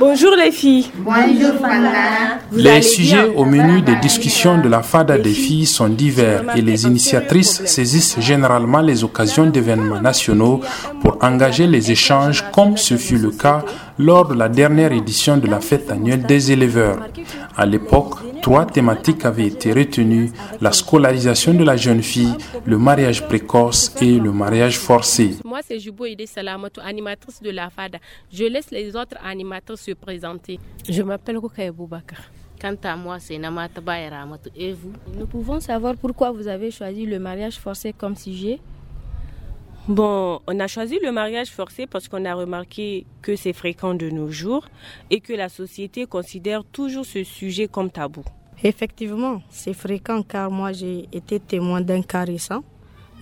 Bonjour les filles. Bonjour Fanda. Les sujets au menu des discussions de la FADA des filles sont divers et les initiatrices saisissent généralement les occasions d'événements nationaux pour engager les échanges comme ce fut le cas lors de la dernière édition de la fête annuelle des éleveurs. À l'époque, trois thématiques avaient été retenues, la scolarisation de la jeune fille, le mariage précoce et le mariage forcé. Moi, c'est Jubo Ide Salamatou, animatrice de la FADA. Je laisse les autres animateurs se présenter. Je m'appelle Rukaye Boubakar. Quant à moi, c'est Namata Bayramatu. Et vous? Nous pouvons savoir pourquoi vous avez choisi le mariage forcé comme sujet? Bon, on a choisi le mariage forcé parce qu'on a remarqué que c'est fréquent de nos jours et que la société considère toujours ce sujet comme tabou. Effectivement, c'est fréquent car moi j'ai été témoin d'un cas récent.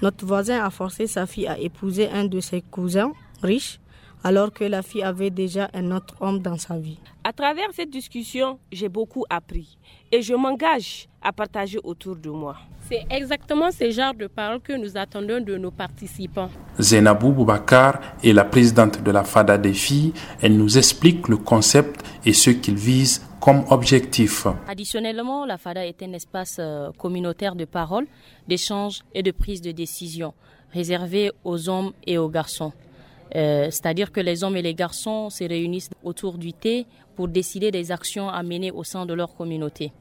Notre voisin a forcé sa fille à épouser un de ses cousins riches alors que la fille avait déjà un autre homme dans sa vie. À travers cette discussion, j'ai beaucoup appris et je m'engage à partager autour de moi. C'est exactement ce genre de paroles que nous attendons de nos participants. Zainabou Boubacar est la présidente de la FADA des filles. Elle nous explique le concept et ce qu'il vise comme objectif. Additionnellement, la FADA est un espace euh, communautaire de parole, d'échange et de prise de décision, réservé aux hommes et aux garçons. Euh, c'est-à-dire que les hommes et les garçons se réunissent autour du thé pour décider des actions à mener au sein de leur communauté.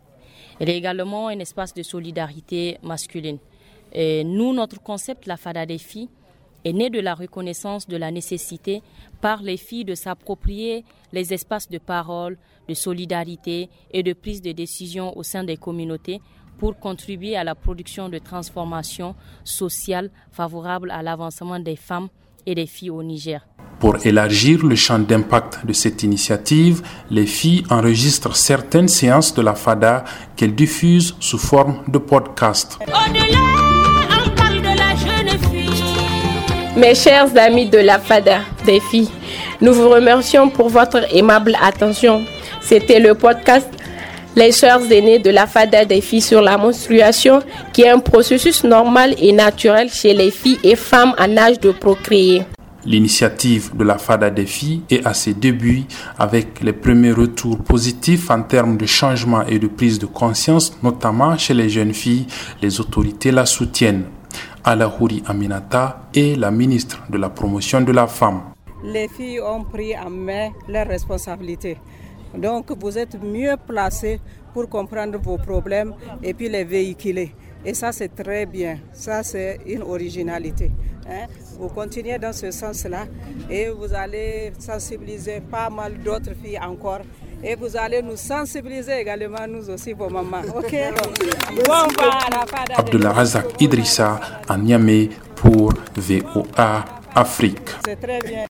Elle est également un espace de solidarité masculine. Et nous, notre concept, la FADA des filles, est né de la reconnaissance de la nécessité par les filles de s'approprier les espaces de parole, de solidarité et de prise de décision au sein des communautés pour contribuer à la production de transformations sociales favorables à l'avancement des femmes et des filles au Niger. Pour élargir le champ d'impact de cette initiative, les filles enregistrent certaines séances de la FADA qu'elles diffusent sous forme de podcast. Mes chers amis de la FADA, des filles, nous vous remercions pour votre aimable attention. C'était le podcast Les sœurs aînées de la FADA des filles sur la menstruation, qui est un processus normal et naturel chez les filles et femmes en âge de procréer. L'initiative de la FADA des filles est à ses débuts avec les premiers retours positifs en termes de changement et de prise de conscience, notamment chez les jeunes filles. Les autorités la soutiennent. Alahouri Aminata est la ministre de la promotion de la femme. Les filles ont pris en main leurs responsabilités. Donc vous êtes mieux placés pour comprendre vos problèmes et puis les véhiculer. Et ça, c'est très bien. Ça, c'est une originalité. Hein. Vous continuez dans ce sens-là et vous allez sensibiliser pas mal d'autres filles encore. Et vous allez nous sensibiliser également, nous aussi, vos mamans. OK? Bon, Abdullah Razak Idrissa à Niamey pour VOA Afrique. C'est très bien.